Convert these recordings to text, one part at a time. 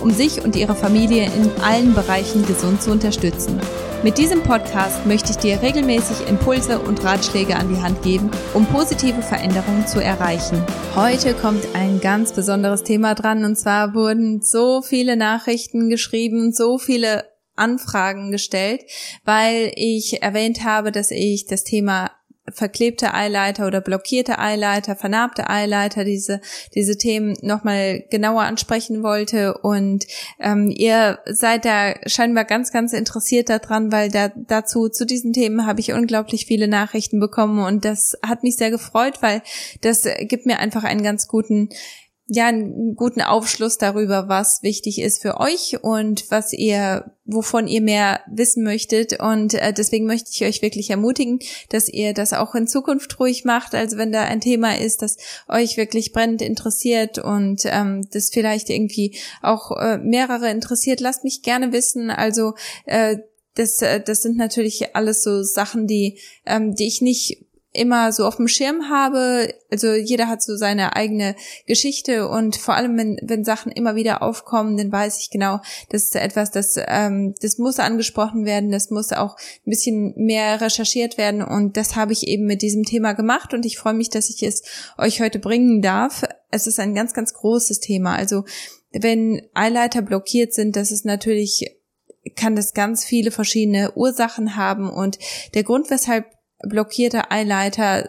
um sich und ihre Familie in allen Bereichen gesund zu unterstützen. Mit diesem Podcast möchte ich dir regelmäßig Impulse und Ratschläge an die Hand geben, um positive Veränderungen zu erreichen. Heute kommt ein ganz besonderes Thema dran und zwar wurden so viele Nachrichten geschrieben, so viele Anfragen gestellt, weil ich erwähnt habe, dass ich das Thema verklebte Eileiter oder blockierte Eileiter, vernarbte Eileiter, diese, diese Themen nochmal genauer ansprechen wollte. Und ähm, ihr seid da scheinbar ganz, ganz interessiert daran, weil da, dazu, zu diesen Themen habe ich unglaublich viele Nachrichten bekommen und das hat mich sehr gefreut, weil das gibt mir einfach einen ganz guten ja einen guten Aufschluss darüber, was wichtig ist für euch und was ihr, wovon ihr mehr wissen möchtet. Und äh, deswegen möchte ich euch wirklich ermutigen, dass ihr das auch in Zukunft ruhig macht. Also wenn da ein Thema ist, das euch wirklich brennend interessiert und ähm, das vielleicht irgendwie auch äh, mehrere interessiert, lasst mich gerne wissen. Also äh, das, äh, das sind natürlich alles so Sachen, die, ähm, die ich nicht immer so auf dem Schirm habe. Also jeder hat so seine eigene Geschichte und vor allem, wenn, wenn Sachen immer wieder aufkommen, dann weiß ich genau, das ist etwas, das, ähm, das muss angesprochen werden, das muss auch ein bisschen mehr recherchiert werden und das habe ich eben mit diesem Thema gemacht und ich freue mich, dass ich es euch heute bringen darf. Es ist ein ganz, ganz großes Thema. Also wenn Eileiter blockiert sind, das ist natürlich kann das ganz viele verschiedene Ursachen haben und der Grund, weshalb blockierte Eileiter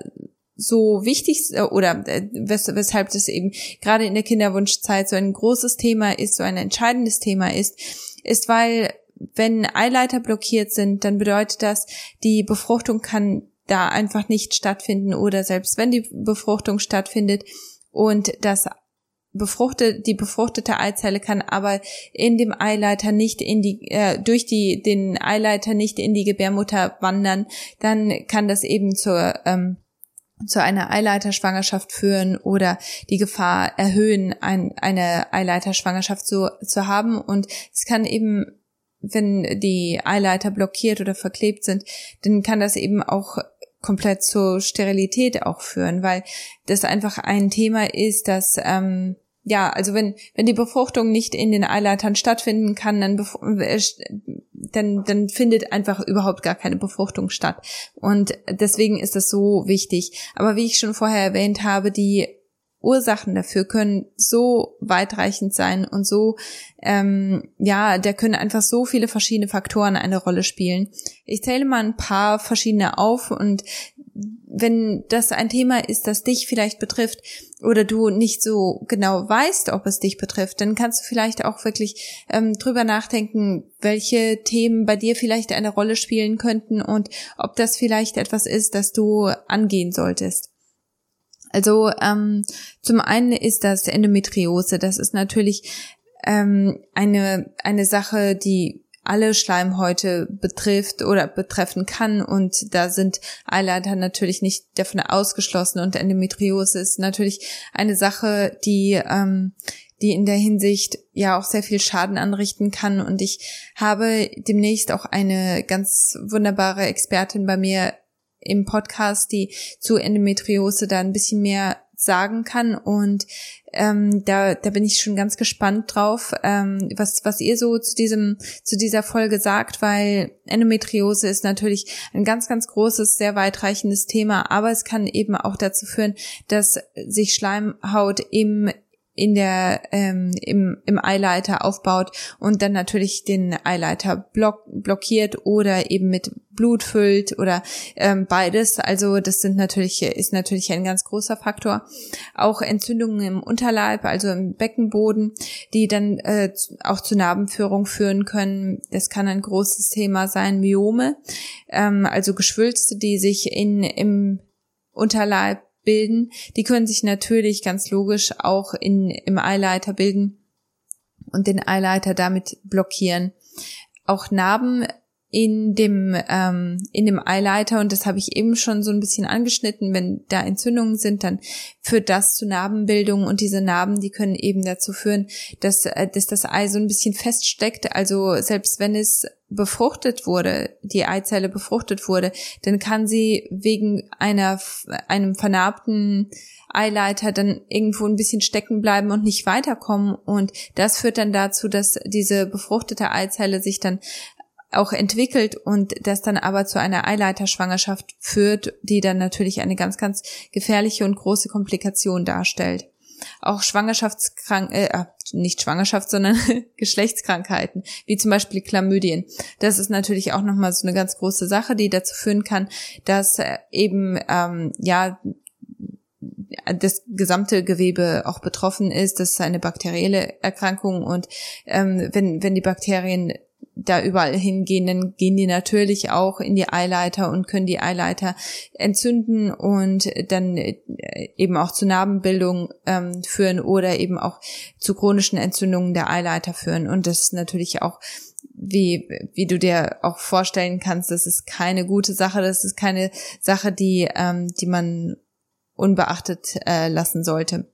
so wichtig äh, oder äh, wes weshalb das eben gerade in der Kinderwunschzeit so ein großes Thema ist, so ein entscheidendes Thema ist, ist, weil wenn Eileiter blockiert sind, dann bedeutet das, die Befruchtung kann da einfach nicht stattfinden oder selbst wenn die Befruchtung stattfindet und das befruchtet, die befruchtete Eizelle kann aber in dem Eileiter nicht in die, äh, durch die, den Eileiter nicht in die Gebärmutter wandern, dann kann das eben zur, ähm, zu einer Eileiterschwangerschaft führen oder die Gefahr erhöhen, ein, eine Eileiterschwangerschaft zu, zu haben. Und es kann eben, wenn die Eileiter blockiert oder verklebt sind, dann kann das eben auch komplett zur Sterilität auch führen, weil das einfach ein Thema ist, dass ähm, ja, also wenn, wenn die Befruchtung nicht in den Eileitern stattfinden kann, dann, äh, dann, dann findet einfach überhaupt gar keine Befruchtung statt. Und deswegen ist das so wichtig. Aber wie ich schon vorher erwähnt habe, die Ursachen dafür können so weitreichend sein und so, ähm, ja, da können einfach so viele verschiedene Faktoren eine Rolle spielen. Ich zähle mal ein paar verschiedene auf und wenn das ein Thema ist, das dich vielleicht betrifft oder du nicht so genau weißt, ob es dich betrifft, dann kannst du vielleicht auch wirklich ähm, drüber nachdenken, welche Themen bei dir vielleicht eine Rolle spielen könnten und ob das vielleicht etwas ist, das du angehen solltest. Also ähm, zum einen ist das Endometriose. Das ist natürlich ähm, eine eine Sache, die alle Schleimhäute betrifft oder betreffen kann und da sind Eileiter natürlich nicht davon ausgeschlossen und Endometriose ist natürlich eine Sache, die ähm, die in der Hinsicht ja auch sehr viel Schaden anrichten kann. Und ich habe demnächst auch eine ganz wunderbare Expertin bei mir im Podcast, die zu Endometriose da ein bisschen mehr sagen kann. Und ähm, da, da bin ich schon ganz gespannt drauf, ähm, was, was ihr so zu diesem, zu dieser Folge sagt, weil Endometriose ist natürlich ein ganz, ganz großes, sehr weitreichendes Thema, aber es kann eben auch dazu führen, dass sich Schleimhaut im in der ähm, im, im Eileiter aufbaut und dann natürlich den Eileiter block, blockiert oder eben mit Blut füllt oder ähm, beides. Also das sind natürlich ist natürlich ein ganz großer Faktor. Auch Entzündungen im Unterleib, also im Beckenboden, die dann äh, auch zu Narbenführung führen können. Das kann ein großes Thema sein. Myome, ähm, also Geschwülste, die sich in im Unterleib bilden. Die können sich natürlich ganz logisch auch in, im Eileiter bilden und den Eileiter damit blockieren. Auch Narben in dem ähm, in dem Eileiter und das habe ich eben schon so ein bisschen angeschnitten, wenn da Entzündungen sind, dann führt das zu Narbenbildung und diese Narben, die können eben dazu führen, dass äh, dass das Ei so ein bisschen feststeckt, also selbst wenn es befruchtet wurde, die Eizelle befruchtet wurde, dann kann sie wegen einer einem vernarbten Eileiter dann irgendwo ein bisschen stecken bleiben und nicht weiterkommen. Und das führt dann dazu, dass diese befruchtete Eizelle sich dann auch entwickelt und das dann aber zu einer Eileiterschwangerschaft führt, die dann natürlich eine ganz, ganz gefährliche und große Komplikation darstellt. Auch Schwangerschaftskrank, äh, ah, nicht Schwangerschaft, sondern Geschlechtskrankheiten, wie zum Beispiel Chlamydien. Das ist natürlich auch nochmal so eine ganz große Sache, die dazu führen kann, dass äh, eben ähm, ja das gesamte Gewebe auch betroffen ist. Das ist eine bakterielle Erkrankung und ähm, wenn, wenn die Bakterien da überall hingehen, dann gehen die natürlich auch in die Eileiter und können die Eileiter entzünden und dann äh, eben auch zu Narbenbildung ähm, führen oder eben auch zu chronischen Entzündungen der Eileiter führen. Und das ist natürlich auch wie, wie du dir auch vorstellen kannst, das ist keine gute Sache, das ist keine Sache, die, ähm, die man unbeachtet äh, lassen sollte.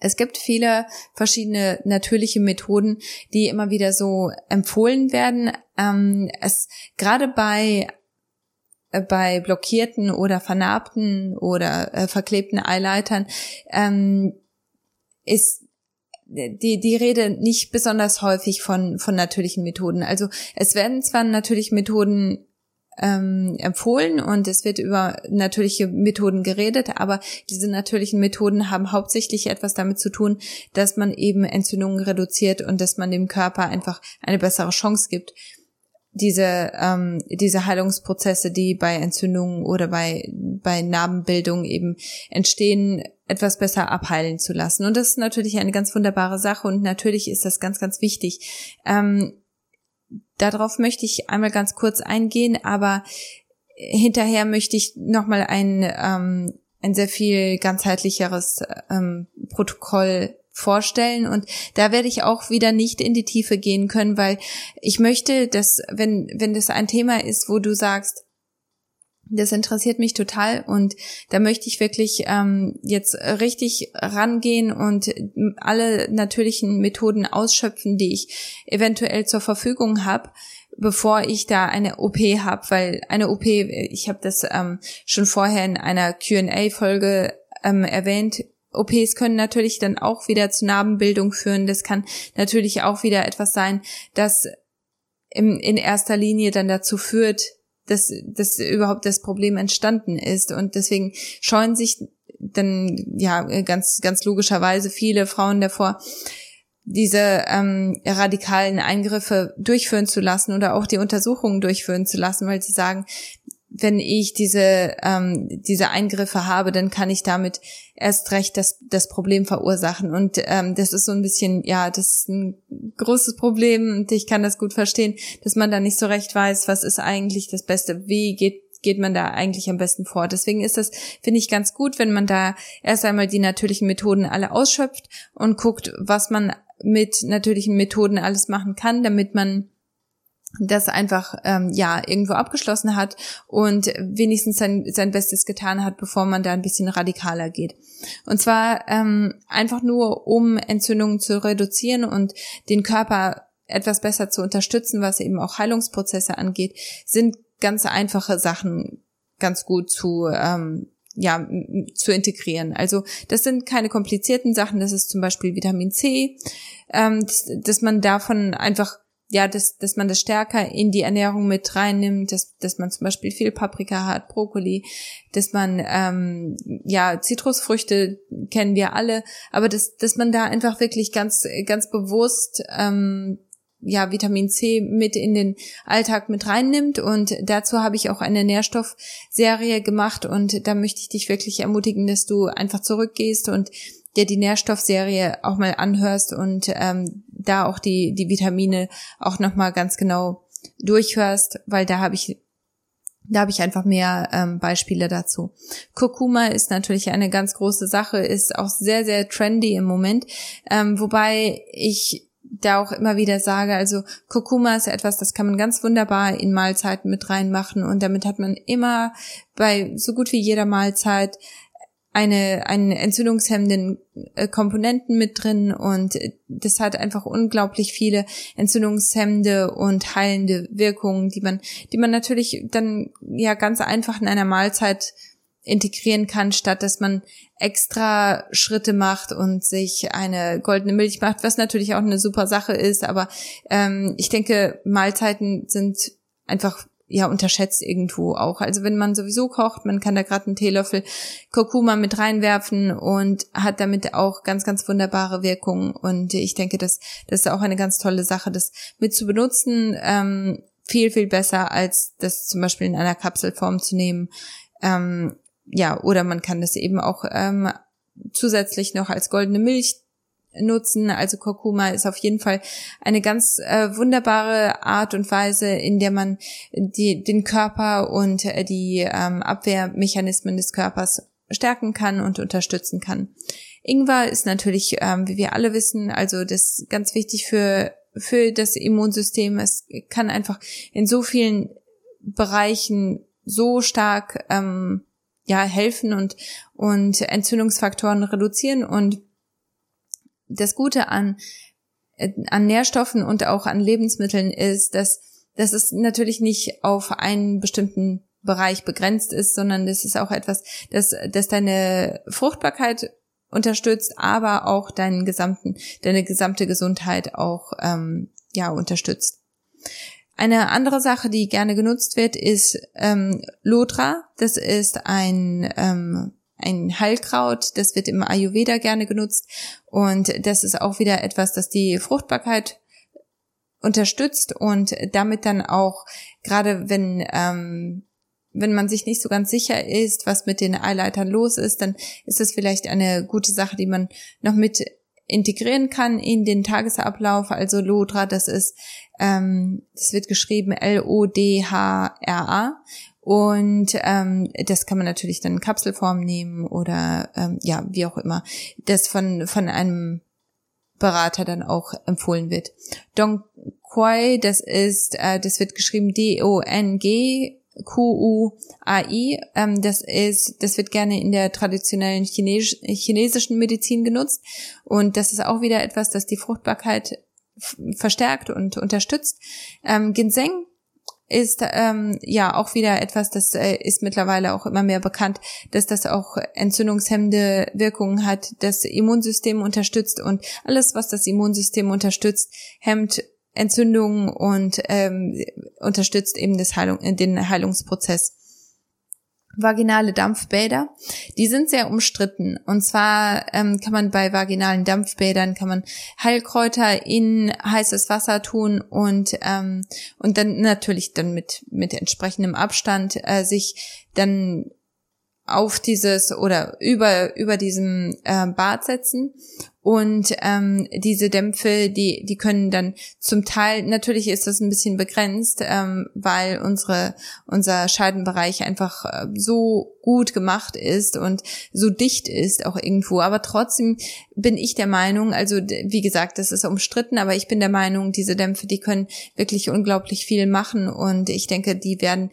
Es gibt viele verschiedene natürliche Methoden, die immer wieder so empfohlen werden. Ähm, es gerade bei äh, bei blockierten oder vernarbten oder äh, verklebten Eileitern ähm, ist die, die Rede nicht besonders häufig von, von natürlichen Methoden. Also es werden zwar natürlich Methoden ähm, empfohlen und es wird über natürliche Methoden geredet, aber diese natürlichen Methoden haben hauptsächlich etwas damit zu tun, dass man eben Entzündungen reduziert und dass man dem Körper einfach eine bessere Chance gibt, diese, ähm, diese Heilungsprozesse, die bei Entzündungen oder bei, bei Narbenbildung eben entstehen, etwas besser abheilen zu lassen. Und das ist natürlich eine ganz wunderbare Sache und natürlich ist das ganz, ganz wichtig. Ähm, Darauf möchte ich einmal ganz kurz eingehen, aber hinterher möchte ich nochmal ein, ähm, ein sehr viel ganzheitlicheres ähm, Protokoll vorstellen. Und da werde ich auch wieder nicht in die Tiefe gehen können, weil ich möchte, dass wenn wenn das ein Thema ist, wo du sagst, das interessiert mich total und da möchte ich wirklich ähm, jetzt richtig rangehen und alle natürlichen Methoden ausschöpfen, die ich eventuell zur Verfügung habe, bevor ich da eine OP habe, weil eine OP, ich habe das ähm, schon vorher in einer Q&A-Folge ähm, erwähnt, OPs können natürlich dann auch wieder zu Narbenbildung führen. Das kann natürlich auch wieder etwas sein, das im, in erster Linie dann dazu führt, dass, dass überhaupt das Problem entstanden ist. Und deswegen scheuen sich dann ja ganz, ganz logischerweise viele Frauen davor, diese ähm, radikalen Eingriffe durchführen zu lassen oder auch die Untersuchungen durchführen zu lassen, weil sie sagen, wenn ich diese, ähm, diese Eingriffe habe, dann kann ich damit erst recht das, das Problem verursachen. Und ähm, das ist so ein bisschen, ja, das ist ein großes Problem und ich kann das gut verstehen, dass man da nicht so recht weiß, was ist eigentlich das Beste, wie geht geht man da eigentlich am besten vor. Deswegen ist das, finde ich, ganz gut, wenn man da erst einmal die natürlichen Methoden alle ausschöpft und guckt, was man mit natürlichen Methoden alles machen kann, damit man das einfach ähm, ja irgendwo abgeschlossen hat und wenigstens sein, sein Bestes getan hat, bevor man da ein bisschen radikaler geht. Und zwar ähm, einfach nur, um Entzündungen zu reduzieren und den Körper etwas besser zu unterstützen, was eben auch Heilungsprozesse angeht, sind ganz einfache Sachen ganz gut zu ähm, ja, zu integrieren. Also das sind keine komplizierten Sachen, das ist zum Beispiel Vitamin C, ähm, dass, dass man davon einfach ja, dass, dass man das stärker in die Ernährung mit reinnimmt, dass, dass man zum Beispiel viel Paprika hat, Brokkoli, dass man, ähm, ja, Zitrusfrüchte kennen wir alle, aber dass, dass man da einfach wirklich ganz, ganz bewusst, ähm, ja, Vitamin C mit in den Alltag mit reinnimmt. Und dazu habe ich auch eine Nährstoffserie gemacht. Und da möchte ich dich wirklich ermutigen, dass du einfach zurückgehst und dir die Nährstoffserie auch mal anhörst und ähm, da auch die, die Vitamine auch nochmal ganz genau durchhörst, weil da habe ich da habe ich einfach mehr ähm, Beispiele dazu. Kurkuma ist natürlich eine ganz große Sache, ist auch sehr, sehr trendy im Moment. Ähm, wobei ich da auch immer wieder sage, also Kurkuma ist etwas, das kann man ganz wunderbar in Mahlzeiten mit reinmachen und damit hat man immer bei so gut wie jeder Mahlzeit eine, einen entzündungshemmenden äh, Komponenten mit drin und das hat einfach unglaublich viele entzündungshemmende und heilende Wirkungen, die man, die man natürlich dann ja ganz einfach in einer Mahlzeit integrieren kann, statt dass man extra Schritte macht und sich eine goldene Milch macht, was natürlich auch eine super Sache ist. Aber ähm, ich denke, Mahlzeiten sind einfach ja unterschätzt irgendwo auch. Also wenn man sowieso kocht, man kann da gerade einen Teelöffel Kurkuma mit reinwerfen und hat damit auch ganz, ganz wunderbare Wirkungen. Und ich denke, das, das ist auch eine ganz tolle Sache, das mit zu benutzen. Ähm, viel, viel besser, als das zum Beispiel in einer Kapselform zu nehmen. Ähm, ja, oder man kann das eben auch ähm, zusätzlich noch als goldene Milch nutzen. Also Kurkuma ist auf jeden Fall eine ganz äh, wunderbare Art und Weise, in der man die, den Körper und äh, die ähm, Abwehrmechanismen des Körpers stärken kann und unterstützen kann. Ingwer ist natürlich, ähm, wie wir alle wissen, also das ganz wichtig für für das Immunsystem. Es kann einfach in so vielen Bereichen so stark ähm, ja helfen und und Entzündungsfaktoren reduzieren und das Gute an, äh, an Nährstoffen und auch an Lebensmitteln ist, dass, dass es natürlich nicht auf einen bestimmten Bereich begrenzt ist, sondern das ist auch etwas, das, das deine Fruchtbarkeit unterstützt, aber auch deinen gesamten, deine gesamte Gesundheit auch ähm, ja unterstützt. Eine andere Sache, die gerne genutzt wird, ist ähm, Lodra. Das ist ein ähm, ein Heilkraut, das wird im Ayurveda gerne genutzt und das ist auch wieder etwas, das die Fruchtbarkeit unterstützt und damit dann auch, gerade wenn, ähm, wenn man sich nicht so ganz sicher ist, was mit den Eileitern los ist, dann ist es vielleicht eine gute Sache, die man noch mit integrieren kann in den Tagesablauf. Also Lodra, das ist, ähm, das wird geschrieben L-O-D-H-R-A und ähm, das kann man natürlich dann in Kapselform nehmen oder ähm, ja, wie auch immer, das von, von einem Berater dann auch empfohlen wird. Dong Quai, das ist, äh, das wird geschrieben D-O-N-G Q-U-A-I. Ähm, das ist, das wird gerne in der traditionellen Chines chinesischen Medizin genutzt. Und das ist auch wieder etwas, das die Fruchtbarkeit verstärkt und unterstützt. Ähm, Ginseng ist ähm, ja auch wieder etwas, das äh, ist mittlerweile auch immer mehr bekannt, dass das auch entzündungshemmende Wirkungen hat, das Immunsystem unterstützt und alles, was das Immunsystem unterstützt, hemmt Entzündungen und ähm, unterstützt eben das Heilung, den Heilungsprozess vaginale Dampfbäder. Die sind sehr umstritten. Und zwar ähm, kann man bei vaginalen Dampfbädern kann man Heilkräuter in heißes Wasser tun und ähm, und dann natürlich dann mit mit entsprechendem Abstand äh, sich dann auf dieses oder über über diesem äh, Bad setzen und ähm, diese Dämpfe, die die können dann zum Teil natürlich ist das ein bisschen begrenzt, ähm, weil unsere unser Scheidenbereich einfach äh, so gut gemacht ist und so dicht ist auch irgendwo. Aber trotzdem bin ich der Meinung, also wie gesagt, das ist umstritten, aber ich bin der Meinung, diese Dämpfe, die können wirklich unglaublich viel machen und ich denke, die werden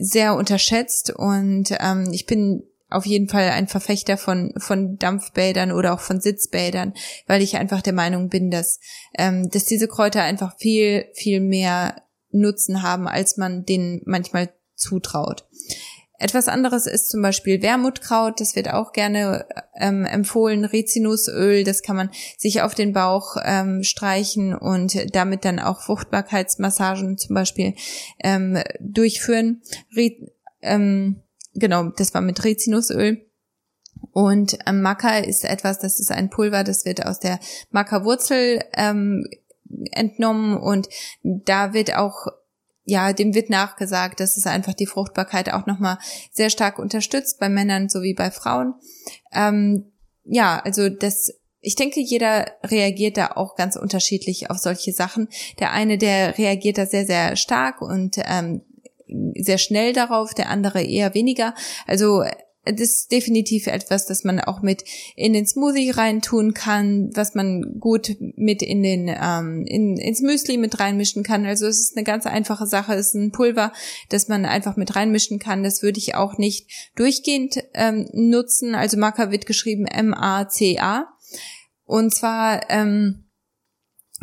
sehr unterschätzt und ähm, ich bin auf jeden Fall ein Verfechter von, von Dampfbädern oder auch von Sitzbädern, weil ich einfach der Meinung bin, dass, ähm, dass diese Kräuter einfach viel, viel mehr Nutzen haben, als man denen manchmal zutraut. Etwas anderes ist zum Beispiel Wermutkraut, das wird auch gerne ähm, empfohlen, Rizinusöl, das kann man sich auf den Bauch ähm, streichen und damit dann auch Fruchtbarkeitsmassagen zum Beispiel ähm, durchführen. Re ähm, genau, das war mit Rizinusöl. Und ähm, Maca ist etwas, das ist ein Pulver, das wird aus der Maca-Wurzel ähm, entnommen und da wird auch ja, dem wird nachgesagt, dass es einfach die Fruchtbarkeit auch nochmal sehr stark unterstützt, bei Männern sowie bei Frauen. Ähm, ja, also das, ich denke, jeder reagiert da auch ganz unterschiedlich auf solche Sachen. Der eine, der reagiert da sehr, sehr stark und ähm, sehr schnell darauf, der andere eher weniger. Also das ist definitiv etwas, das man auch mit in den Smoothie reintun kann, was man gut mit in den ähm, in, ins Müsli mit reinmischen kann. Also es ist eine ganz einfache Sache. Es ist ein Pulver, das man einfach mit reinmischen kann. Das würde ich auch nicht durchgehend ähm, nutzen. Also Maca wird geschrieben M-A-C-A. Und zwar ähm,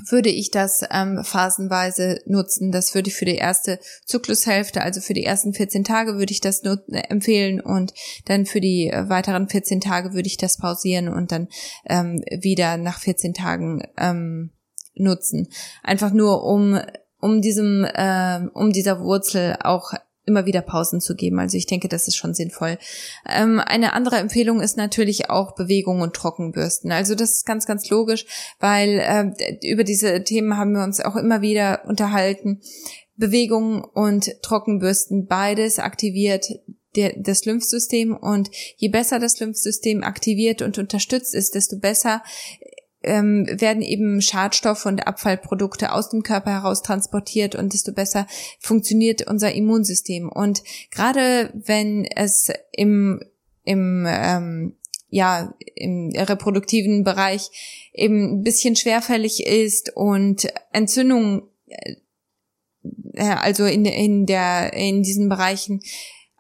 würde ich das ähm, phasenweise nutzen. Das würde ich für die erste Zyklushälfte, also für die ersten 14 Tage würde ich das empfehlen und dann für die weiteren 14 Tage würde ich das pausieren und dann ähm, wieder nach 14 Tagen ähm, nutzen. Einfach nur um um diesem äh, um dieser Wurzel auch immer wieder Pausen zu geben. Also ich denke, das ist schon sinnvoll. Ähm, eine andere Empfehlung ist natürlich auch Bewegung und Trockenbürsten. Also das ist ganz, ganz logisch, weil äh, über diese Themen haben wir uns auch immer wieder unterhalten. Bewegung und Trockenbürsten, beides aktiviert der, das Lymphsystem und je besser das Lymphsystem aktiviert und unterstützt ist, desto besser ähm, werden eben Schadstoffe und Abfallprodukte aus dem Körper heraus transportiert und desto besser funktioniert unser Immunsystem. Und gerade wenn es im, im ähm, ja, im reproduktiven Bereich eben ein bisschen schwerfällig ist und Entzündungen äh, also in, in der in diesen Bereichen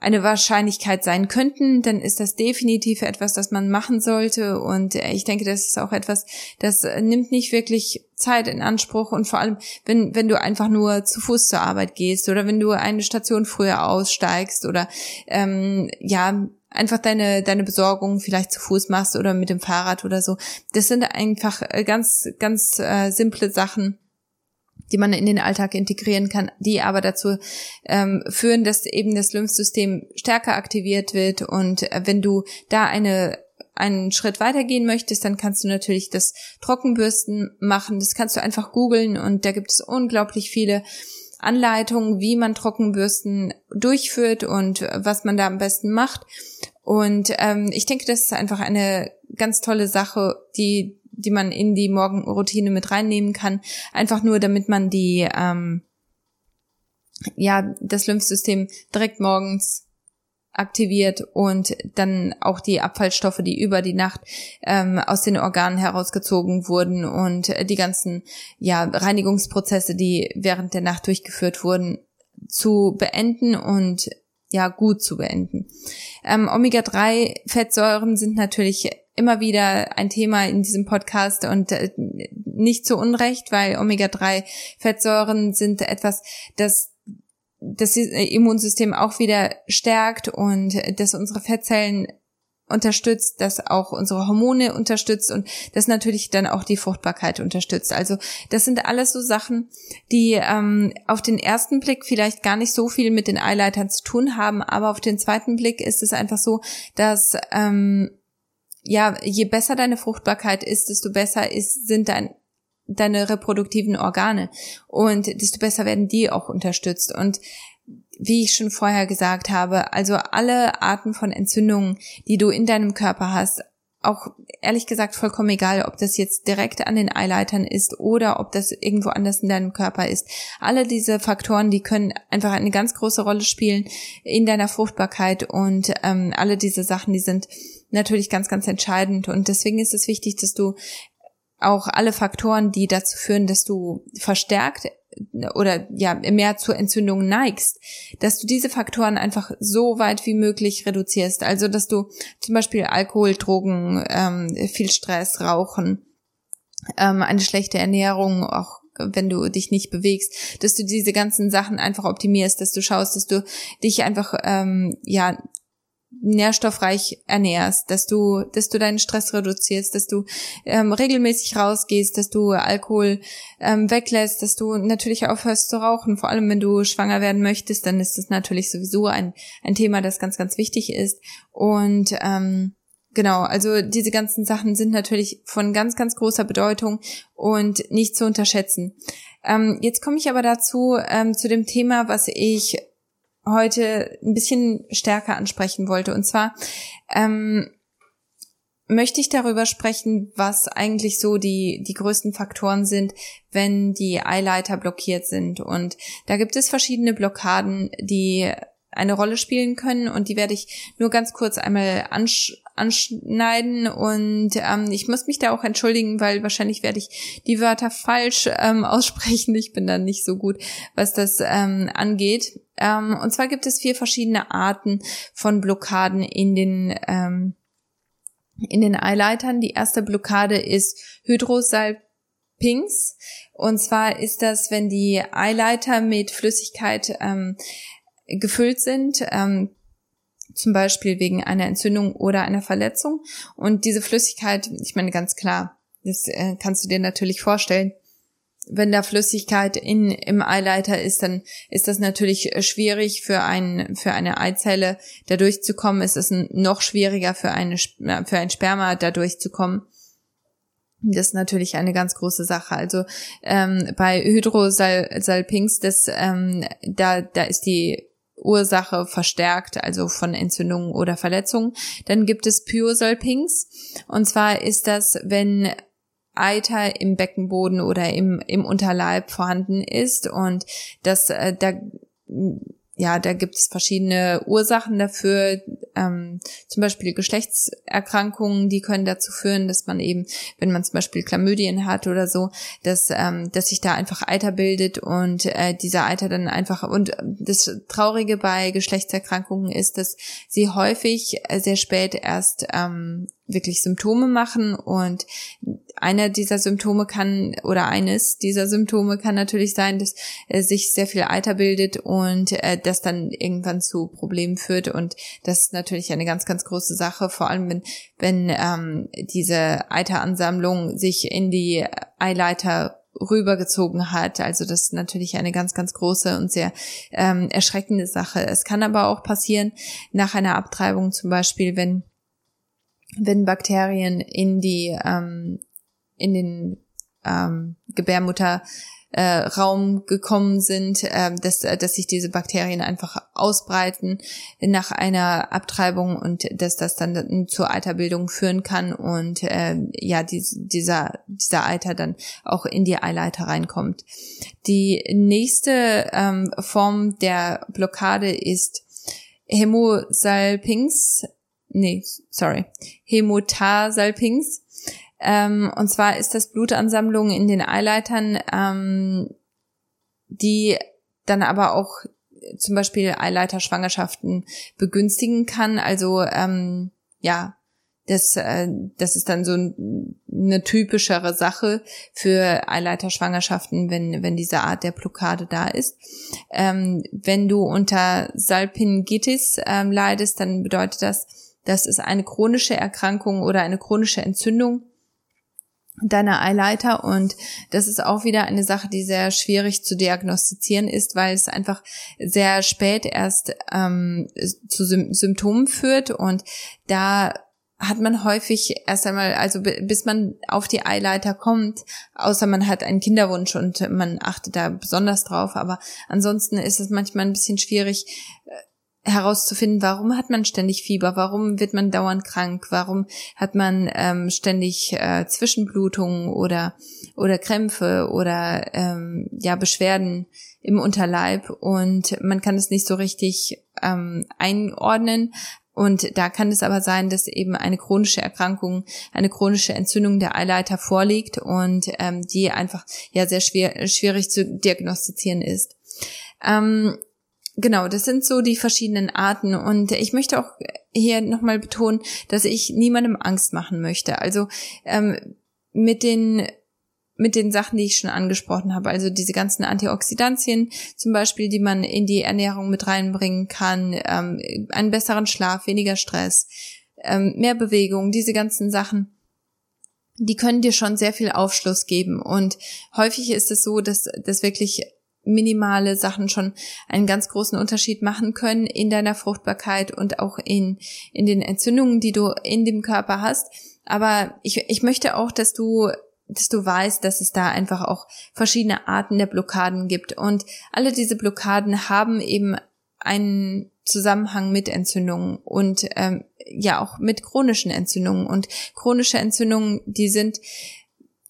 eine Wahrscheinlichkeit sein könnten, dann ist das definitiv etwas, das man machen sollte. Und ich denke, das ist auch etwas, das äh, nimmt nicht wirklich Zeit in Anspruch. Und vor allem, wenn, wenn du einfach nur zu Fuß zur Arbeit gehst oder wenn du eine Station früher aussteigst oder ähm, ja, einfach deine, deine Besorgung vielleicht zu Fuß machst oder mit dem Fahrrad oder so. Das sind einfach äh, ganz, ganz äh, simple Sachen, die man in den Alltag integrieren kann, die aber dazu ähm, führen, dass eben das Lymphsystem stärker aktiviert wird. Und äh, wenn du da eine einen Schritt weitergehen möchtest, dann kannst du natürlich das Trockenbürsten machen. Das kannst du einfach googeln und da gibt es unglaublich viele Anleitungen, wie man Trockenbürsten durchführt und was man da am besten macht. Und ähm, ich denke, das ist einfach eine ganz tolle Sache, die die man in die Morgenroutine mit reinnehmen kann. Einfach nur, damit man die, ähm, ja, das Lymphsystem direkt morgens aktiviert und dann auch die Abfallstoffe, die über die Nacht ähm, aus den Organen herausgezogen wurden und die ganzen ja Reinigungsprozesse, die während der Nacht durchgeführt wurden, zu beenden und ja gut zu beenden. Ähm, Omega-3-Fettsäuren sind natürlich immer wieder ein Thema in diesem Podcast und äh, nicht zu Unrecht, weil Omega-3-Fettsäuren sind etwas, das das Immunsystem auch wieder stärkt und das unsere Fettzellen unterstützt, das auch unsere Hormone unterstützt und das natürlich dann auch die Fruchtbarkeit unterstützt. Also das sind alles so Sachen, die ähm, auf den ersten Blick vielleicht gar nicht so viel mit den Eileitern zu tun haben, aber auf den zweiten Blick ist es einfach so, dass ähm, ja, je besser deine Fruchtbarkeit ist, desto besser ist, sind dein, deine reproduktiven Organe und desto besser werden die auch unterstützt. Und wie ich schon vorher gesagt habe, also alle Arten von Entzündungen, die du in deinem Körper hast, auch ehrlich gesagt vollkommen egal, ob das jetzt direkt an den Eileitern ist oder ob das irgendwo anders in deinem Körper ist. Alle diese Faktoren, die können einfach eine ganz große Rolle spielen in deiner Fruchtbarkeit und ähm, alle diese Sachen, die sind natürlich ganz, ganz entscheidend und deswegen ist es wichtig, dass du auch alle Faktoren, die dazu führen, dass du verstärkt oder ja mehr zur Entzündung neigst, dass du diese Faktoren einfach so weit wie möglich reduzierst. Also dass du zum Beispiel Alkohol, Drogen, ähm, viel Stress, Rauchen, ähm, eine schlechte Ernährung, auch wenn du dich nicht bewegst, dass du diese ganzen Sachen einfach optimierst, dass du schaust, dass du dich einfach ähm, ja nährstoffreich ernährst, dass du, dass du deinen Stress reduzierst, dass du ähm, regelmäßig rausgehst, dass du Alkohol ähm, weglässt, dass du natürlich aufhörst zu rauchen. Vor allem, wenn du schwanger werden möchtest, dann ist das natürlich sowieso ein, ein Thema, das ganz, ganz wichtig ist. Und ähm, genau, also diese ganzen Sachen sind natürlich von ganz, ganz großer Bedeutung und nicht zu unterschätzen. Ähm, jetzt komme ich aber dazu, ähm, zu dem Thema, was ich heute ein bisschen stärker ansprechen wollte. Und zwar ähm, möchte ich darüber sprechen, was eigentlich so die, die größten Faktoren sind, wenn die Eileiter blockiert sind. Und da gibt es verschiedene Blockaden, die eine Rolle spielen können und die werde ich nur ganz kurz einmal ansch anschneiden und ähm, ich muss mich da auch entschuldigen, weil wahrscheinlich werde ich die Wörter falsch ähm, aussprechen. Ich bin da nicht so gut, was das ähm, angeht. Ähm, und zwar gibt es vier verschiedene Arten von Blockaden in den ähm, in den Eileitern. Die erste Blockade ist Hydrosalpinx. Und zwar ist das, wenn die Eileiter mit Flüssigkeit ähm, gefüllt sind, ähm, zum Beispiel wegen einer Entzündung oder einer Verletzung. Und diese Flüssigkeit, ich meine ganz klar, das äh, kannst du dir natürlich vorstellen, wenn da Flüssigkeit in, im Eileiter ist, dann ist das natürlich schwierig für, ein, für eine Eizelle da durchzukommen. Es ist noch schwieriger für, eine, für ein Sperma da durchzukommen. Das ist natürlich eine ganz große Sache. Also ähm, bei Hydrosalpinx, das ähm, da da ist die Ursache verstärkt, also von Entzündungen oder Verletzungen. Dann gibt es Pyosalpinx. Und zwar ist das, wenn Eiter im Beckenboden oder im, im Unterleib vorhanden ist und das äh, da ja, da gibt es verschiedene Ursachen dafür, ähm, zum Beispiel Geschlechtserkrankungen, die können dazu führen, dass man eben, wenn man zum Beispiel Chlamydien hat oder so, dass, ähm, dass sich da einfach Eiter bildet und äh, dieser Eiter dann einfach, und das Traurige bei Geschlechtserkrankungen ist, dass sie häufig sehr spät erst ähm, wirklich Symptome machen und einer dieser Symptome kann oder eines dieser Symptome kann natürlich sein, dass äh, sich sehr viel Eiter bildet und äh, das dann irgendwann zu Problemen führt und das ist natürlich eine ganz ganz große Sache, vor allem wenn wenn ähm, diese Eiteransammlung sich in die Eileiter rübergezogen hat. Also das ist natürlich eine ganz, ganz große und sehr ähm, erschreckende Sache. Es kann aber auch passieren nach einer Abtreibung zum Beispiel, wenn wenn Bakterien in die ähm, in den ähm, Gebärmutter äh, Raum gekommen sind, äh, dass, dass sich diese Bakterien einfach ausbreiten nach einer Abtreibung und dass das dann zur Eiterbildung führen kann und äh, ja die, dieser dieser Eiter dann auch in die Eileiter reinkommt. Die nächste ähm, Form der Blockade ist Hämosalpinx nee, sorry, Hämotarsalpinx. Ähm, und zwar ist das Blutansammlung in den Eileitern, ähm, die dann aber auch zum Beispiel Eileiterschwangerschaften begünstigen kann. Also ähm, ja, das, äh, das ist dann so eine typischere Sache für Eileiterschwangerschaften, wenn, wenn diese Art der Blockade da ist. Ähm, wenn du unter Salpingitis ähm, leidest, dann bedeutet das, das ist eine chronische Erkrankung oder eine chronische Entzündung deiner Eileiter. Und das ist auch wieder eine Sache, die sehr schwierig zu diagnostizieren ist, weil es einfach sehr spät erst ähm, zu Sym Symptomen führt. Und da hat man häufig erst einmal, also bis man auf die Eileiter kommt, außer man hat einen Kinderwunsch und man achtet da besonders drauf, aber ansonsten ist es manchmal ein bisschen schwierig, herauszufinden, warum hat man ständig Fieber, warum wird man dauernd krank, warum hat man ähm, ständig äh, Zwischenblutungen oder oder Krämpfe oder ähm, ja Beschwerden im Unterleib und man kann es nicht so richtig ähm, einordnen. Und da kann es aber sein, dass eben eine chronische Erkrankung, eine chronische Entzündung der Eileiter vorliegt und ähm, die einfach ja sehr schwer, schwierig zu diagnostizieren ist. Ähm, genau, das sind so die verschiedenen Arten. Und ich möchte auch hier nochmal betonen, dass ich niemandem Angst machen möchte. Also ähm, mit den mit den Sachen, die ich schon angesprochen habe. Also diese ganzen Antioxidantien zum Beispiel, die man in die Ernährung mit reinbringen kann, ähm, einen besseren Schlaf, weniger Stress, ähm, mehr Bewegung, diese ganzen Sachen die können dir schon sehr viel Aufschluss geben. Und häufig ist es so, dass, dass wirklich minimale Sachen schon einen ganz großen Unterschied machen können in deiner Fruchtbarkeit und auch in, in den Entzündungen, die du in dem Körper hast. Aber ich, ich möchte auch, dass du dass du weißt, dass es da einfach auch verschiedene Arten der Blockaden gibt. Und alle diese Blockaden haben eben einen Zusammenhang mit Entzündungen und ähm, ja auch mit chronischen Entzündungen. Und chronische Entzündungen, die sind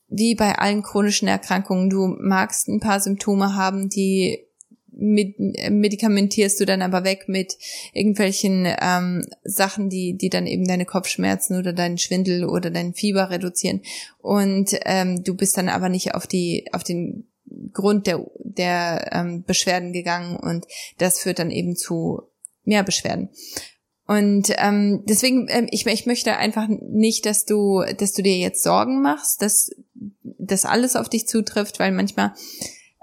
wie bei allen chronischen Erkrankungen. Du magst ein paar Symptome haben, die mit, medikamentierst du dann aber weg mit irgendwelchen ähm, Sachen, die, die dann eben deine Kopfschmerzen oder deinen Schwindel oder dein Fieber reduzieren. Und ähm, du bist dann aber nicht auf die, auf den Grund der, der ähm, Beschwerden gegangen und das führt dann eben zu mehr Beschwerden. Und ähm, deswegen, ähm, ich, ich möchte einfach nicht, dass du, dass du dir jetzt Sorgen machst, dass das alles auf dich zutrifft, weil manchmal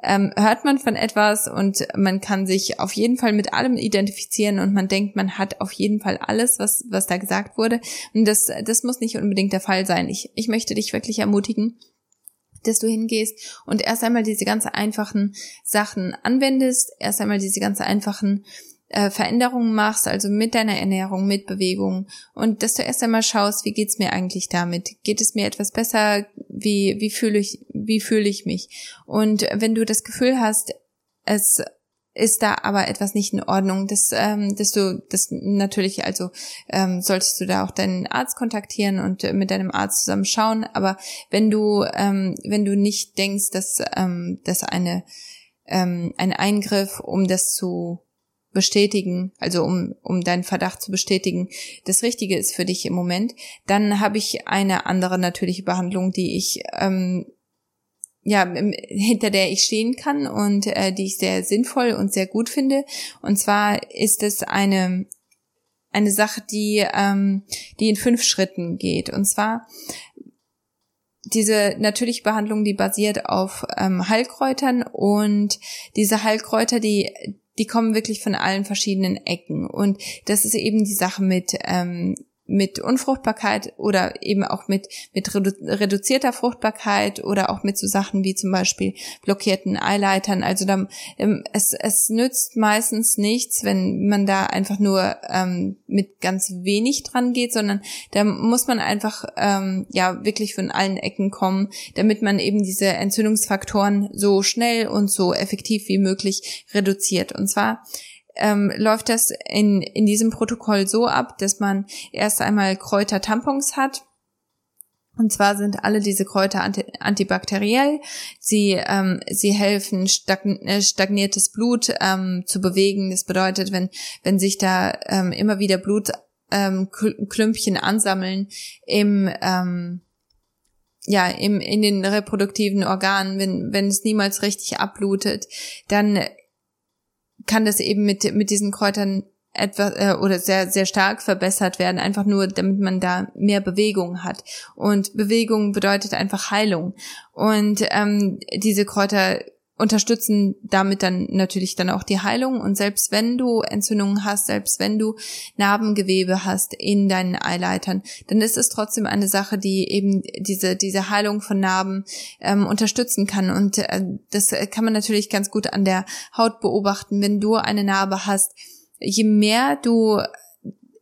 ähm, hört man von etwas und man kann sich auf jeden Fall mit allem identifizieren und man denkt, man hat auf jeden Fall alles, was, was da gesagt wurde. Und das, das muss nicht unbedingt der Fall sein. Ich, ich möchte dich wirklich ermutigen, dass du hingehst und erst einmal diese ganz einfachen Sachen anwendest, erst einmal diese ganz einfachen äh, Veränderungen machst, also mit deiner Ernährung, mit Bewegung und dass du erst einmal schaust, wie geht's mir eigentlich damit? Geht es mir etwas besser? Wie wie fühle ich wie fühle ich mich? Und wenn du das Gefühl hast, es ist da aber etwas nicht in Ordnung, dass, ähm, dass du das natürlich, also ähm, solltest du da auch deinen Arzt kontaktieren und äh, mit deinem Arzt zusammen schauen. Aber wenn du, ähm, wenn du nicht denkst, dass, ähm, dass eine, ähm, ein Eingriff, um das zu bestätigen, also um, um deinen Verdacht zu bestätigen, das Richtige ist für dich im Moment, dann habe ich eine andere natürliche Behandlung, die ich ähm, ja, hinter der ich stehen kann und äh, die ich sehr sinnvoll und sehr gut finde. Und zwar ist es eine eine Sache, die ähm, die in fünf Schritten geht. Und zwar diese natürliche Behandlung, die basiert auf ähm, Heilkräutern und diese Heilkräuter, die die kommen wirklich von allen verschiedenen Ecken. Und das ist eben die Sache mit ähm, mit Unfruchtbarkeit oder eben auch mit, mit redu reduzierter Fruchtbarkeit oder auch mit so Sachen wie zum Beispiel blockierten Eileitern. Also da, ähm, es, es nützt meistens nichts, wenn man da einfach nur ähm, mit ganz wenig dran geht, sondern da muss man einfach ähm, ja wirklich von allen Ecken kommen, damit man eben diese Entzündungsfaktoren so schnell und so effektiv wie möglich reduziert. Und zwar ähm, läuft das in, in diesem Protokoll so ab, dass man erst einmal Kräutertampons hat. Und zwar sind alle diese Kräuter anti antibakteriell. Sie, ähm, sie helfen, äh, stagniertes Blut ähm, zu bewegen. Das bedeutet, wenn, wenn sich da ähm, immer wieder Blutklümpchen ähm, ansammeln im, ähm, ja, im, in den reproduktiven Organen, wenn, wenn es niemals richtig abblutet, dann kann das eben mit, mit diesen Kräutern etwas äh, oder sehr sehr stark verbessert werden, einfach nur damit man da mehr Bewegung hat. Und Bewegung bedeutet einfach Heilung. Und ähm, diese Kräuter unterstützen damit dann natürlich dann auch die Heilung. Und selbst wenn du Entzündungen hast, selbst wenn du Narbengewebe hast in deinen Eileitern, dann ist es trotzdem eine Sache, die eben diese, diese Heilung von Narben ähm, unterstützen kann. Und äh, das kann man natürlich ganz gut an der Haut beobachten. Wenn du eine Narbe hast, je mehr du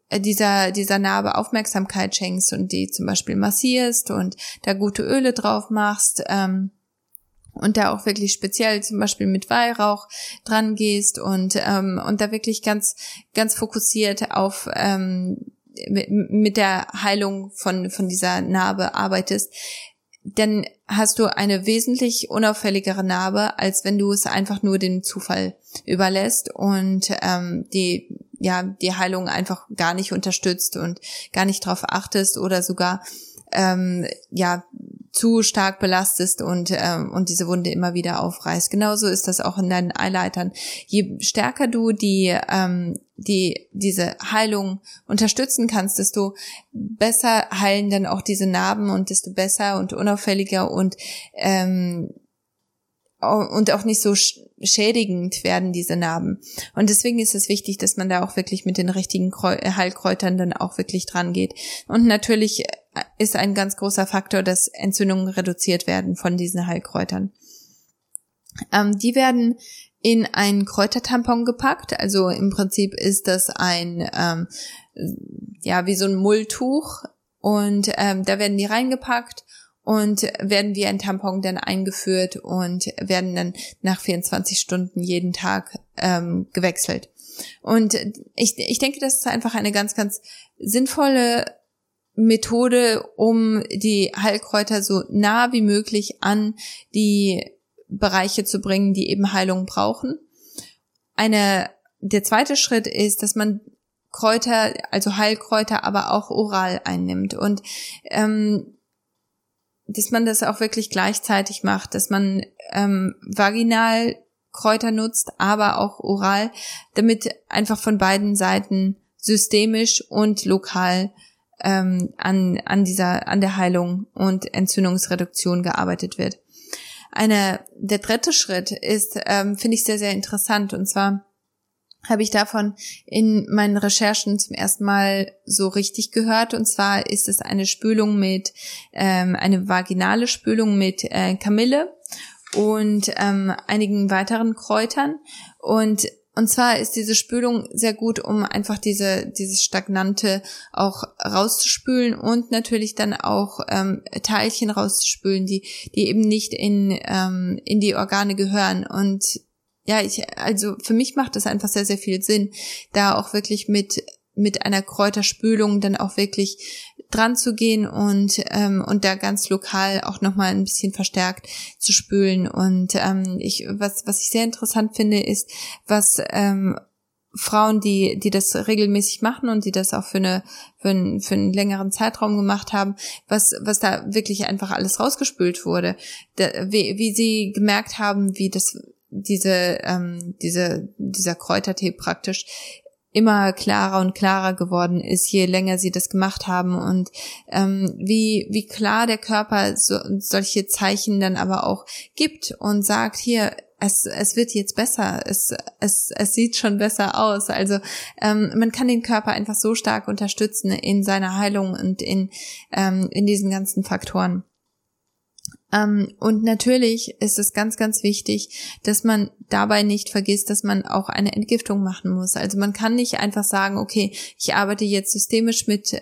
äh, dieser, dieser Narbe Aufmerksamkeit schenkst und die zum Beispiel massierst und da gute Öle drauf machst, ähm, und da auch wirklich speziell zum Beispiel mit Weihrauch dran gehst und, ähm, und da wirklich ganz, ganz fokussiert auf ähm, mit der Heilung von, von dieser Narbe arbeitest, dann hast du eine wesentlich unauffälligere Narbe, als wenn du es einfach nur dem Zufall überlässt und ähm, die ja die Heilung einfach gar nicht unterstützt und gar nicht drauf achtest oder sogar ähm, ja zu stark belastest und, ähm, und diese Wunde immer wieder aufreißt. Genauso ist das auch in deinen Eileitern. Je stärker du die, ähm, die, diese Heilung unterstützen kannst, desto besser heilen dann auch diese Narben und desto besser und unauffälliger und ähm, und auch nicht so schädigend werden diese Narben. Und deswegen ist es wichtig, dass man da auch wirklich mit den richtigen Heilkräutern dann auch wirklich dran geht. Und natürlich ist ein ganz großer Faktor, dass Entzündungen reduziert werden von diesen Heilkräutern. Ähm, die werden in einen Kräutertampon gepackt. Also im Prinzip ist das ein, ähm, ja, wie so ein Mulltuch. Und ähm, da werden die reingepackt und werden wie ein Tampon dann eingeführt und werden dann nach 24 Stunden jeden Tag ähm, gewechselt. Und ich, ich denke, das ist einfach eine ganz, ganz sinnvolle Methode, um die Heilkräuter so nah wie möglich an die Bereiche zu bringen, die eben Heilung brauchen. Eine, der zweite Schritt ist, dass man Kräuter, also Heilkräuter, aber auch oral einnimmt und ähm, dass man das auch wirklich gleichzeitig macht, dass man ähm, vaginal Kräuter nutzt, aber auch oral, damit einfach von beiden Seiten systemisch und lokal ähm, an, an dieser, an der Heilung und Entzündungsreduktion gearbeitet wird. Eine, der dritte Schritt ist, ähm, finde ich sehr, sehr interessant und zwar habe ich davon in meinen Recherchen zum ersten Mal so richtig gehört. Und zwar ist es eine Spülung mit, ähm, eine vaginale Spülung mit äh, Kamille und ähm, einigen weiteren Kräutern. Und und zwar ist diese Spülung sehr gut, um einfach diese, dieses Stagnante auch rauszuspülen und natürlich dann auch ähm, Teilchen rauszuspülen, die, die eben nicht in, ähm, in die Organe gehören. Und ja, ich, also für mich macht das einfach sehr, sehr viel Sinn, da auch wirklich mit mit einer Kräuterspülung dann auch wirklich dran zu gehen und ähm, und da ganz lokal auch noch mal ein bisschen verstärkt zu spülen und ähm, ich was was ich sehr interessant finde ist was ähm, Frauen, die, die das regelmäßig machen und die das auch für eine, für einen, für einen längeren Zeitraum gemacht haben, was, was da wirklich einfach alles rausgespült wurde. Da, wie, wie sie gemerkt haben, wie das, diese, ähm, diese, dieser Kräutertee praktisch immer klarer und klarer geworden ist, je länger sie das gemacht haben und ähm, wie, wie klar der Körper so, solche Zeichen dann aber auch gibt und sagt, hier, es, es wird jetzt besser, es, es, es sieht schon besser aus. Also ähm, man kann den Körper einfach so stark unterstützen in seiner Heilung und in, ähm, in diesen ganzen Faktoren. Ähm, und natürlich ist es ganz, ganz wichtig, dass man dabei nicht vergisst, dass man auch eine Entgiftung machen muss. Also man kann nicht einfach sagen, okay, ich arbeite jetzt systemisch mit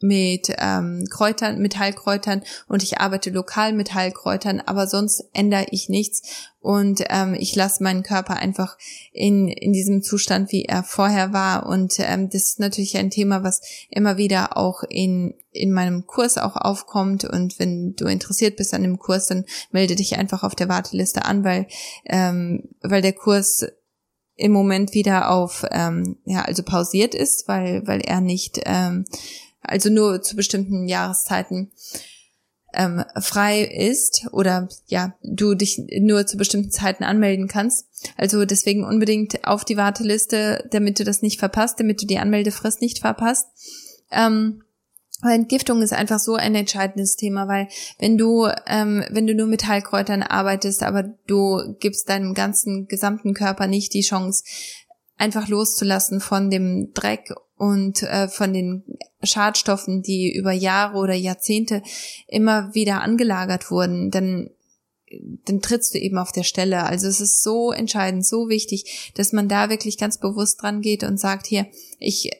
mit ähm, Kräutern, mit Heilkräutern und ich arbeite lokal mit Heilkräutern, aber sonst ändere ich nichts und ähm, ich lasse meinen Körper einfach in, in diesem Zustand, wie er vorher war. Und ähm, das ist natürlich ein Thema, was immer wieder auch in, in meinem Kurs auch aufkommt. Und wenn du interessiert bist an dem Kurs, dann melde dich einfach auf der Warteliste an, weil, ähm, weil der Kurs im Moment wieder auf, ähm, ja, also pausiert ist, weil, weil er nicht, ähm, also nur zu bestimmten Jahreszeiten ähm, frei ist oder ja, du dich nur zu bestimmten Zeiten anmelden kannst. Also deswegen unbedingt auf die Warteliste, damit du das nicht verpasst, damit du die Anmeldefrist nicht verpasst. Ähm, Entgiftung ist einfach so ein entscheidendes Thema, weil wenn du, ähm, wenn du nur mit Heilkräutern arbeitest, aber du gibst deinem ganzen gesamten Körper nicht die Chance, einfach loszulassen von dem Dreck und äh, von den Schadstoffen, die über Jahre oder Jahrzehnte immer wieder angelagert wurden, dann dann trittst du eben auf der Stelle. Also es ist so entscheidend, so wichtig, dass man da wirklich ganz bewusst dran geht und sagt, hier, ich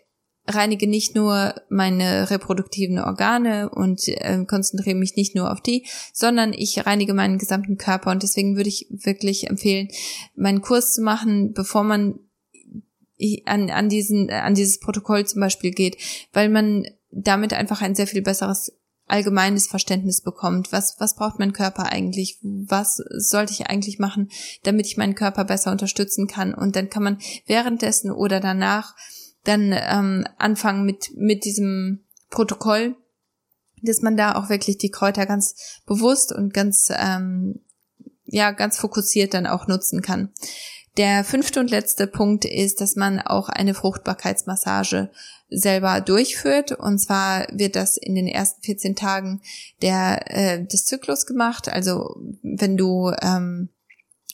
reinige nicht nur meine reproduktiven Organe und äh, konzentriere mich nicht nur auf die, sondern ich reinige meinen gesamten Körper. Und deswegen würde ich wirklich empfehlen, meinen Kurs zu machen, bevor man an, an, diesen, an dieses Protokoll zum Beispiel geht, weil man damit einfach ein sehr viel besseres allgemeines Verständnis bekommt. Was, was braucht mein Körper eigentlich? Was sollte ich eigentlich machen, damit ich meinen Körper besser unterstützen kann? Und dann kann man währenddessen oder danach dann ähm, anfangen mit, mit diesem Protokoll dass man da auch wirklich die Kräuter ganz bewusst und ganz ähm, ja ganz fokussiert dann auch nutzen kann. Der fünfte und letzte Punkt ist, dass man auch eine Fruchtbarkeitsmassage selber durchführt. Und zwar wird das in den ersten 14 Tagen der, äh, des Zyklus gemacht. Also wenn du ähm,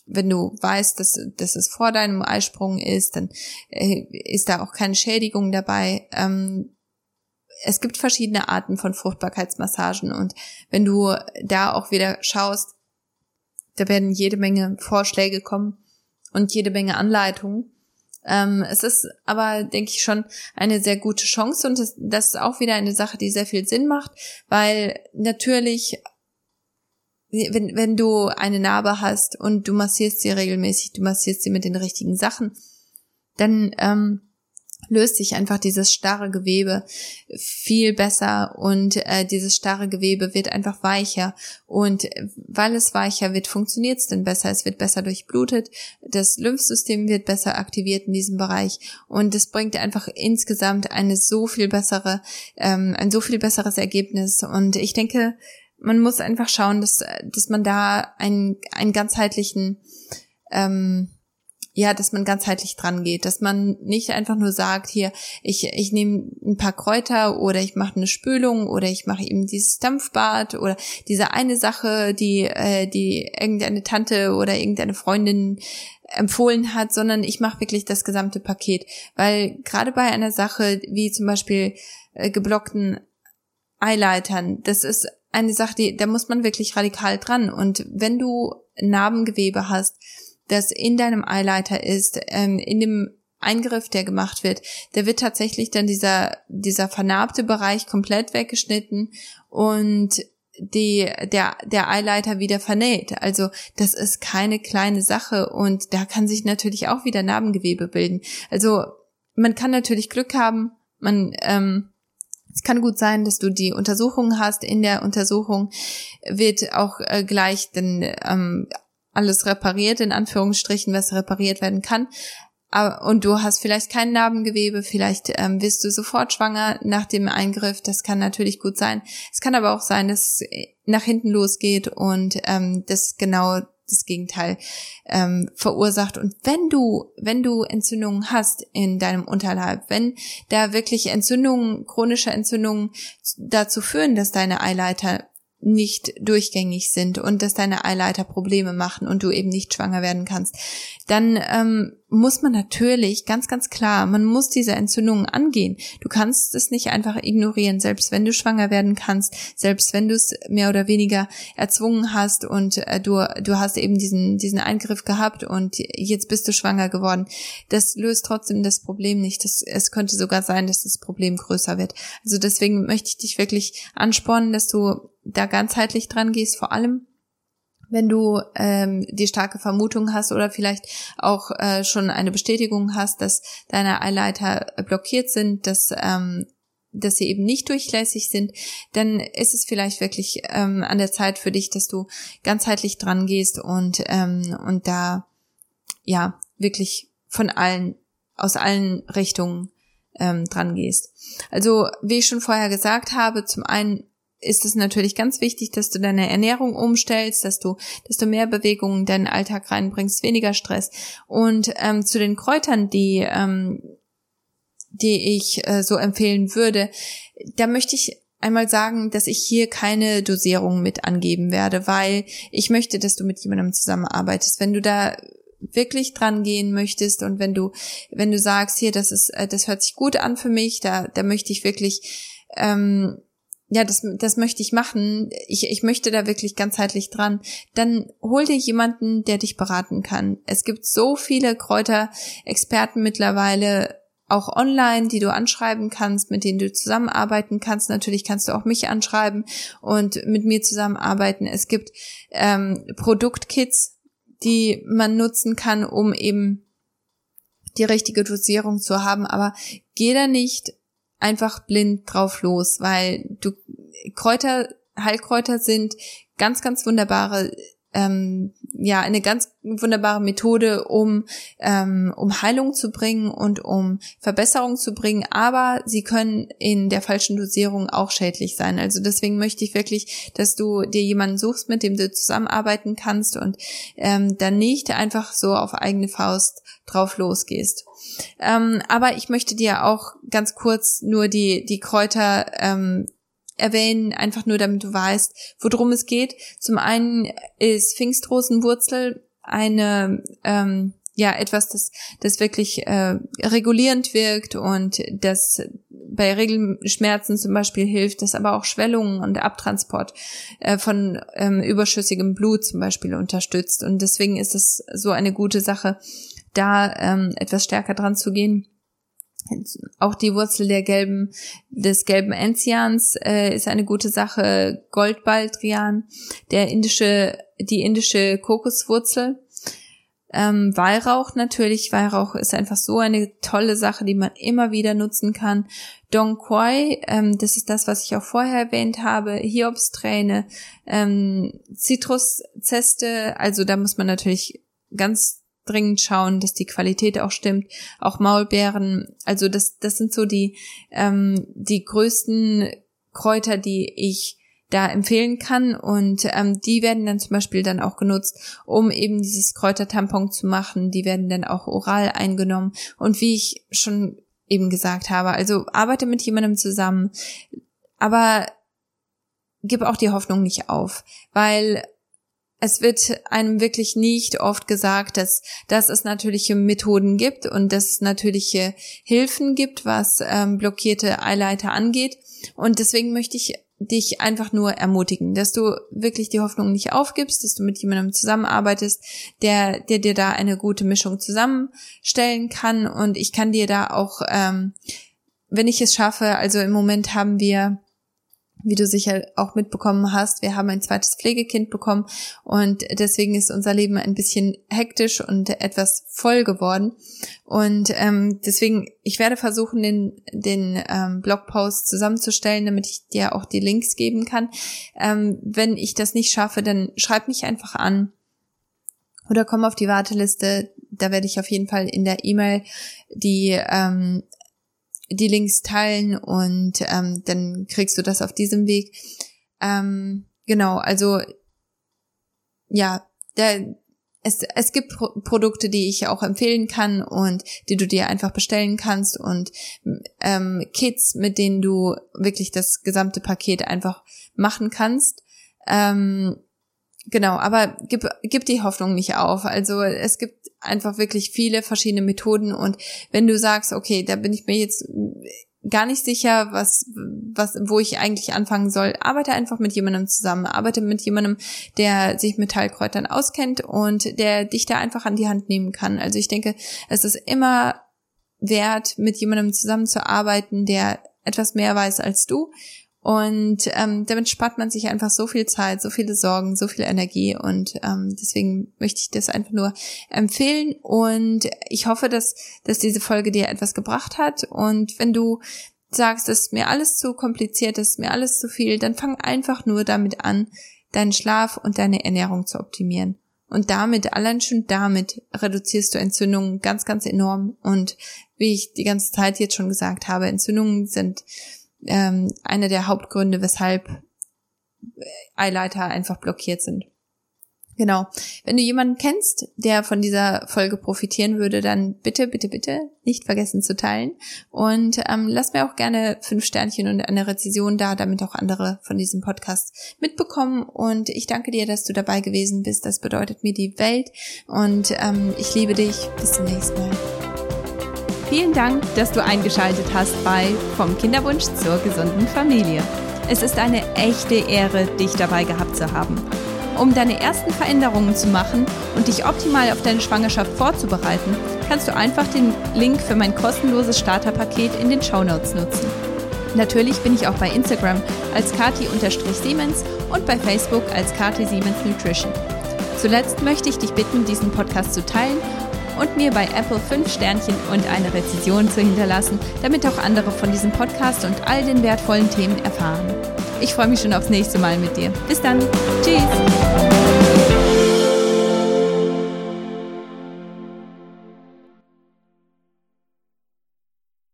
wenn du weißt, dass, dass es vor deinem Eisprung ist, dann äh, ist da auch keine Schädigung dabei. Ähm, es gibt verschiedene Arten von Fruchtbarkeitsmassagen und wenn du da auch wieder schaust, da werden jede Menge Vorschläge kommen und jede Menge Anleitungen. Ähm, es ist aber, denke ich, schon eine sehr gute Chance und das, das ist auch wieder eine Sache, die sehr viel Sinn macht, weil natürlich wenn, wenn du eine Narbe hast und du massierst sie regelmäßig, du massierst sie mit den richtigen Sachen, dann ähm, löst sich einfach dieses starre Gewebe viel besser und äh, dieses starre Gewebe wird einfach weicher. Und weil es weicher wird, funktioniert es dann besser, es wird besser durchblutet, das Lymphsystem wird besser aktiviert in diesem Bereich und es bringt einfach insgesamt eine so viel bessere, ähm, ein so viel besseres Ergebnis. Und ich denke, man muss einfach schauen, dass, dass man da einen, einen ganzheitlichen ähm, ja, dass man ganzheitlich dran geht, dass man nicht einfach nur sagt, hier, ich, ich nehme ein paar Kräuter oder ich mache eine Spülung oder ich mache eben dieses Dampfbad oder diese eine Sache, die, äh, die irgendeine Tante oder irgendeine Freundin empfohlen hat, sondern ich mache wirklich das gesamte Paket. Weil gerade bei einer Sache wie zum Beispiel äh, geblockten Eileitern, das ist eine Sache, die, da muss man wirklich radikal dran. Und wenn du Narbengewebe hast, das in deinem Eileiter ist, ähm, in dem Eingriff, der gemacht wird, der wird tatsächlich dann dieser, dieser vernarbte Bereich komplett weggeschnitten und die, der, der Eileiter wieder vernäht. Also das ist keine kleine Sache und da kann sich natürlich auch wieder Narbengewebe bilden. Also man kann natürlich Glück haben, man, ähm, es kann gut sein, dass du die Untersuchung hast. In der Untersuchung wird auch äh, gleich dann ähm, alles repariert, in Anführungsstrichen, was repariert werden kann. Und du hast vielleicht kein Narbengewebe, vielleicht ähm, wirst du sofort schwanger nach dem Eingriff. Das kann natürlich gut sein. Es kann aber auch sein, dass es nach hinten losgeht und ähm, das genau das Gegenteil ähm, verursacht. Und wenn du, wenn du Entzündungen hast in deinem Unterleib, wenn da wirklich Entzündungen, chronische Entzündungen dazu führen, dass deine Eileiter nicht durchgängig sind und dass deine Eileiter Probleme machen und du eben nicht schwanger werden kannst, dann ähm, muss man natürlich ganz, ganz klar, man muss diese Entzündungen angehen. Du kannst es nicht einfach ignorieren, selbst wenn du schwanger werden kannst, selbst wenn du es mehr oder weniger erzwungen hast und äh, du, du hast eben diesen, diesen Eingriff gehabt und jetzt bist du schwanger geworden. Das löst trotzdem das Problem nicht. Das, es könnte sogar sein, dass das Problem größer wird. Also deswegen möchte ich dich wirklich anspornen, dass du da ganzheitlich dran gehst, vor allem wenn du ähm, die starke Vermutung hast oder vielleicht auch äh, schon eine Bestätigung hast, dass deine Eileiter blockiert sind, dass ähm, dass sie eben nicht durchlässig sind, dann ist es vielleicht wirklich ähm, an der Zeit für dich, dass du ganzheitlich dran gehst und ähm, und da ja wirklich von allen aus allen Richtungen ähm, dran gehst. Also wie ich schon vorher gesagt habe, zum einen ist es natürlich ganz wichtig, dass du deine Ernährung umstellst, dass du, dass du mehr Bewegung in deinen Alltag reinbringst, weniger Stress. Und ähm, zu den Kräutern, die, ähm, die ich äh, so empfehlen würde, da möchte ich einmal sagen, dass ich hier keine Dosierung mit angeben werde, weil ich möchte, dass du mit jemandem zusammenarbeitest. Wenn du da wirklich dran gehen möchtest und wenn du, wenn du sagst, hier, das ist, äh, das hört sich gut an für mich, da, da möchte ich wirklich ähm, ja, das, das möchte ich machen, ich, ich möchte da wirklich ganzheitlich dran, dann hol dir jemanden, der dich beraten kann. Es gibt so viele Kräuterexperten mittlerweile, auch online, die du anschreiben kannst, mit denen du zusammenarbeiten kannst. Natürlich kannst du auch mich anschreiben und mit mir zusammenarbeiten. Es gibt ähm, Produktkits, die man nutzen kann, um eben die richtige Dosierung zu haben. Aber geh da nicht einfach blind drauf los, weil du Kräuter, Heilkräuter sind ganz, ganz wunderbare ähm, ja eine ganz wunderbare Methode, um ähm, um Heilung zu bringen und um Verbesserung zu bringen, aber sie können in der falschen Dosierung auch schädlich sein. Also deswegen möchte ich wirklich, dass du dir jemanden suchst, mit dem du zusammenarbeiten kannst und ähm, dann nicht einfach so auf eigene Faust drauf losgehst. Ähm, aber ich möchte dir auch ganz kurz nur die die Kräuter ähm, erwähnen, einfach nur damit du weißt, worum es geht. Zum einen ist Pfingstrosenwurzel eine ähm, ja etwas, das das wirklich äh, regulierend wirkt und das bei Regelschmerzen zum Beispiel hilft, das aber auch Schwellungen und Abtransport äh, von ähm, überschüssigem Blut zum Beispiel unterstützt und deswegen ist es so eine gute Sache, da ähm, etwas stärker dran zu gehen. Auch die Wurzel der gelben, des gelben Enzians äh, ist eine gute Sache. Goldbaldrian, der indische, die indische Kokoswurzel. Ähm, Weihrauch natürlich. Weihrauch ist einfach so eine tolle Sache, die man immer wieder nutzen kann. Dong Quai, ähm, das ist das, was ich auch vorher erwähnt habe. Hiobsträne, ähm, Zitruszeste. Also da muss man natürlich ganz dringend schauen, dass die Qualität auch stimmt. Auch Maulbeeren, also das, das sind so die, ähm, die größten Kräuter, die ich da empfehlen kann und ähm, die werden dann zum Beispiel dann auch genutzt, um eben dieses Kräutertampon zu machen. Die werden dann auch oral eingenommen und wie ich schon eben gesagt habe, also arbeite mit jemandem zusammen, aber gib auch die Hoffnung nicht auf, weil es wird einem wirklich nicht oft gesagt, dass, dass es natürliche Methoden gibt und dass es natürliche Hilfen gibt, was ähm, blockierte Eileiter angeht. Und deswegen möchte ich dich einfach nur ermutigen, dass du wirklich die Hoffnung nicht aufgibst, dass du mit jemandem zusammenarbeitest, der, der dir da eine gute Mischung zusammenstellen kann. Und ich kann dir da auch, ähm, wenn ich es schaffe, also im Moment haben wir wie du sicher auch mitbekommen hast, wir haben ein zweites Pflegekind bekommen und deswegen ist unser Leben ein bisschen hektisch und etwas voll geworden. Und ähm, deswegen, ich werde versuchen, den, den ähm, Blogpost zusammenzustellen, damit ich dir auch die Links geben kann. Ähm, wenn ich das nicht schaffe, dann schreib mich einfach an oder komm auf die Warteliste. Da werde ich auf jeden Fall in der E-Mail die ähm, die Links teilen und ähm, dann kriegst du das auf diesem Weg. Ähm, genau, also ja, da, es, es gibt Pro Produkte, die ich auch empfehlen kann und die du dir einfach bestellen kannst und ähm, Kits, mit denen du wirklich das gesamte Paket einfach machen kannst. Ähm, genau, aber gib, gib die Hoffnung nicht auf. Also es gibt einfach wirklich viele verschiedene Methoden. Und wenn du sagst, okay, da bin ich mir jetzt gar nicht sicher, was, was, wo ich eigentlich anfangen soll, arbeite einfach mit jemandem zusammen, arbeite mit jemandem, der sich mit Heilkräutern auskennt und der dich da einfach an die Hand nehmen kann. Also ich denke, es ist immer wert, mit jemandem zusammenzuarbeiten, der etwas mehr weiß als du und ähm, damit spart man sich einfach so viel Zeit, so viele Sorgen, so viel Energie. Und ähm, deswegen möchte ich das einfach nur empfehlen. Und ich hoffe, dass, dass diese Folge dir etwas gebracht hat. Und wenn du sagst, das ist mir alles zu kompliziert, das ist mir alles zu viel, dann fang einfach nur damit an, deinen Schlaf und deine Ernährung zu optimieren. Und damit, allein schon damit, reduzierst du Entzündungen ganz, ganz enorm. Und wie ich die ganze Zeit jetzt schon gesagt habe, Entzündungen sind ähm, einer der Hauptgründe, weshalb Eileiter einfach blockiert sind. Genau. Wenn du jemanden kennst, der von dieser Folge profitieren würde, dann bitte, bitte, bitte nicht vergessen zu teilen. Und ähm, lass mir auch gerne fünf Sternchen und eine Rezession da, damit auch andere von diesem Podcast mitbekommen. Und ich danke dir, dass du dabei gewesen bist. Das bedeutet mir die Welt. Und ähm, ich liebe dich. Bis zum nächsten Mal. Vielen Dank, dass du eingeschaltet hast bei Vom Kinderwunsch zur gesunden Familie. Es ist eine echte Ehre, dich dabei gehabt zu haben. Um deine ersten Veränderungen zu machen und dich optimal auf deine Schwangerschaft vorzubereiten, kannst du einfach den Link für mein kostenloses Starterpaket in den Shownotes nutzen. Natürlich bin ich auch bei Instagram als kati-siemens und bei Facebook als kati siemens nutrition. Zuletzt möchte ich dich bitten, diesen Podcast zu teilen und mir bei Apple 5 Sternchen und eine Rezension zu hinterlassen, damit auch andere von diesem Podcast und all den wertvollen Themen erfahren. Ich freue mich schon aufs nächste Mal mit dir. Bis dann. Tschüss.